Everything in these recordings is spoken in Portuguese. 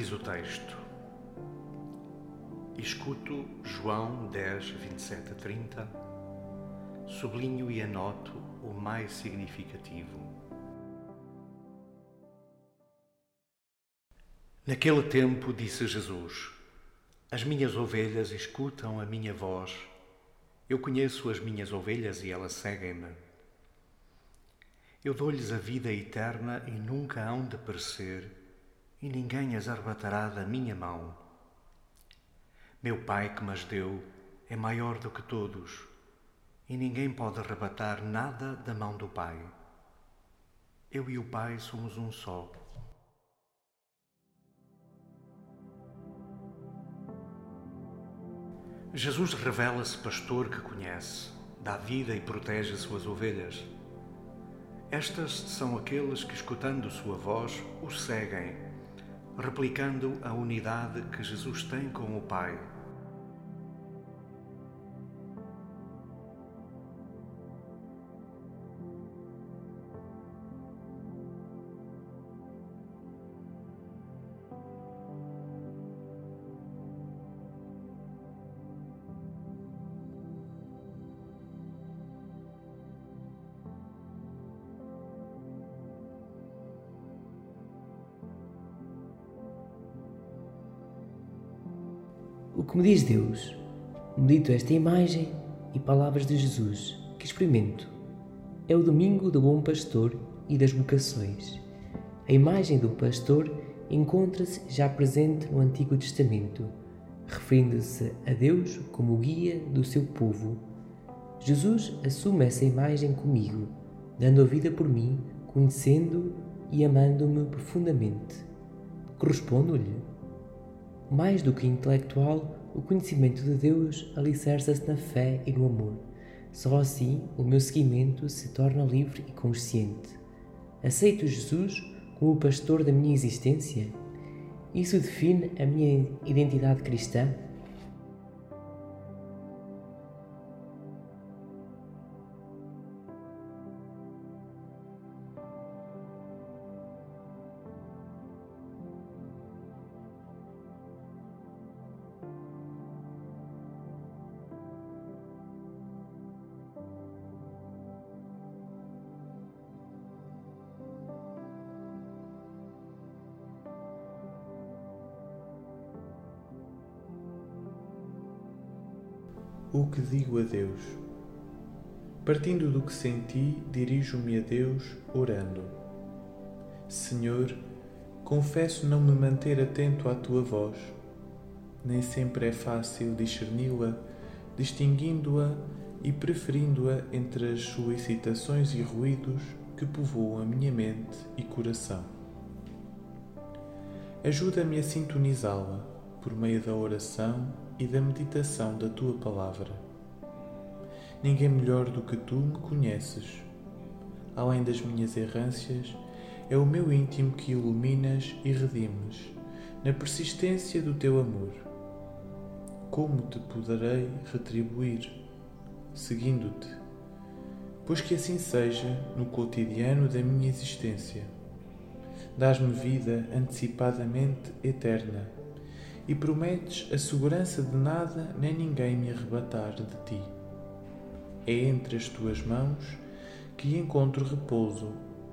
Diz o texto? Escuto João 10, 27 a 30, sublinho e anoto o mais significativo. Naquele tempo disse Jesus: As minhas ovelhas escutam a minha voz. Eu conheço as minhas ovelhas e elas seguem-me. Eu dou-lhes a vida eterna e nunca hão de perecer e ninguém as arrebatará da minha mão. Meu Pai que mas deu é maior do que todos, e ninguém pode arrebatar nada da mão do Pai. Eu e o Pai somos um só. Jesus revela-se pastor que conhece, dá vida e protege as suas ovelhas. Estas são aqueles que, escutando sua voz, o seguem replicando a unidade que Jesus tem com o Pai O que me diz Deus? Medito esta imagem e palavras de Jesus que experimento. É o domingo do bom pastor e das vocações. A imagem do pastor encontra-se já presente no Antigo Testamento, referindo-se a Deus como guia do seu povo. Jesus assume essa imagem comigo, dando a vida por mim, conhecendo e amando-me profundamente. Correspondo-lhe mais do que intelectual, o conhecimento de Deus alicerça-se na fé e no amor. Só assim o meu seguimento se torna livre e consciente. Aceito Jesus como o pastor da minha existência? Isso define a minha identidade cristã? O que digo a Deus? Partindo do que senti, dirijo-me a Deus orando. Senhor, confesso não me manter atento à tua voz. Nem sempre é fácil discerni-la, distinguindo-a e preferindo-a entre as solicitações e ruídos que povoam a minha mente e coração. Ajuda-me a sintonizá-la por meio da oração e da meditação da tua palavra. Ninguém melhor do que tu me conheces. Além das minhas errâncias, é o meu íntimo que iluminas e redimes, na persistência do teu amor. Como te poderei retribuir? Seguindo-te, pois que assim seja no cotidiano da minha existência. Dás-me vida antecipadamente eterna e prometes a segurança de nada nem ninguém me arrebatar de ti. É entre as tuas mãos que encontro repouso,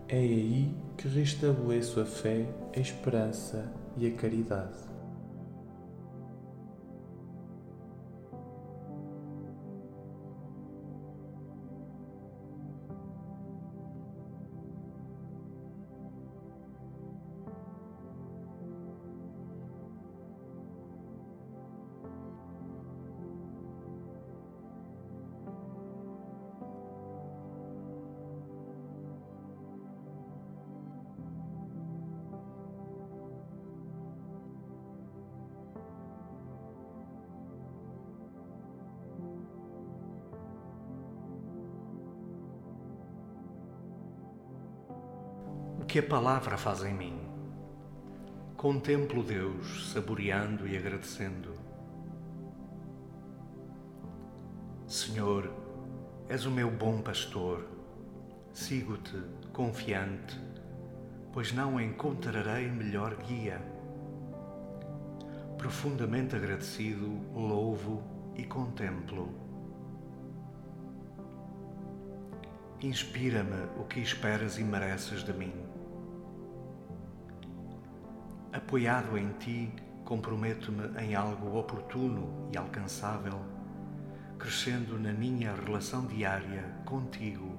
é aí que restabeleço a fé, a esperança e a caridade. Que a palavra faz em mim. Contemplo Deus, saboreando e agradecendo. Senhor, és o meu bom pastor. Sigo-te confiante, pois não encontrarei melhor guia. Profundamente agradecido, louvo e contemplo. Inspira-me o que esperas e mereces de mim. Apoiado em ti, comprometo-me em algo oportuno e alcançável, crescendo na minha relação diária contigo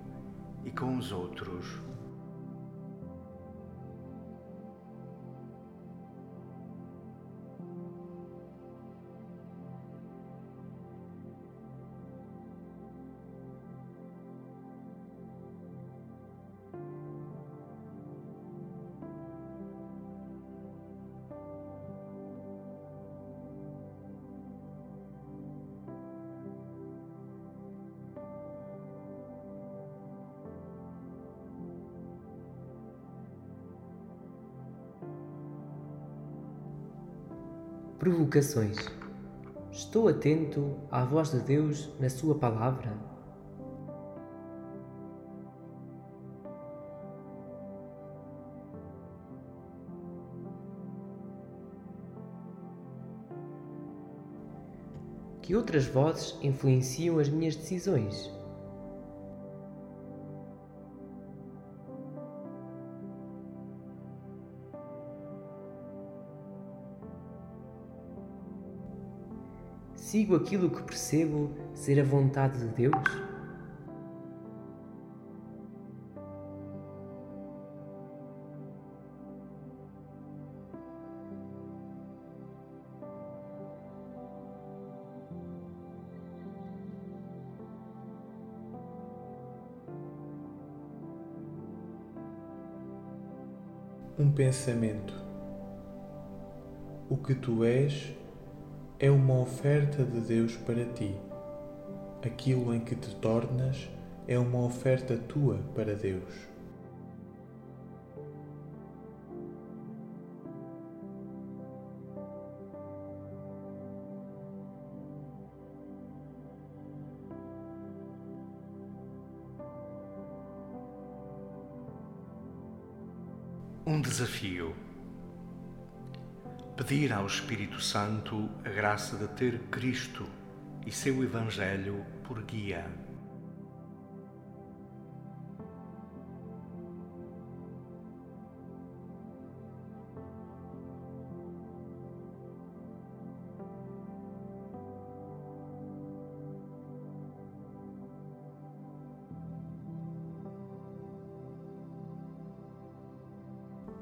e com os outros. Provocações. Estou atento à voz de Deus na Sua palavra? Que outras vozes influenciam as minhas decisões? Sigo aquilo que percebo ser a vontade de Deus? Um pensamento. O que tu és é uma oferta de Deus para ti. Aquilo em que te tornas é uma oferta tua para Deus. Um desafio pedir ao Espírito Santo a graça de ter Cristo e seu Evangelho por guia.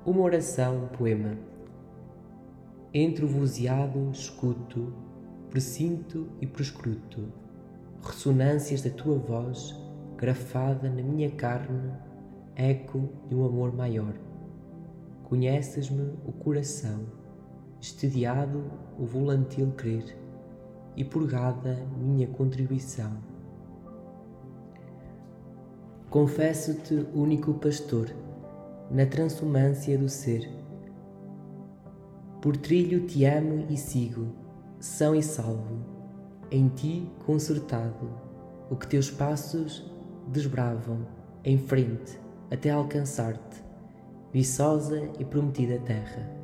Uma oração, um poema entre o vozeado escuto, precinto e proscruto, ressonâncias da tua voz, grafada na minha carne, eco de um amor maior. Conheces-me o coração, estediado o volantil querer, e purgada minha contribuição. Confesso-te único pastor, na transumância do ser por trilho te amo e sigo, são e salvo, em ti concertado, o que teus passos desbravam, em frente, até alcançar-te, viçosa e prometida terra.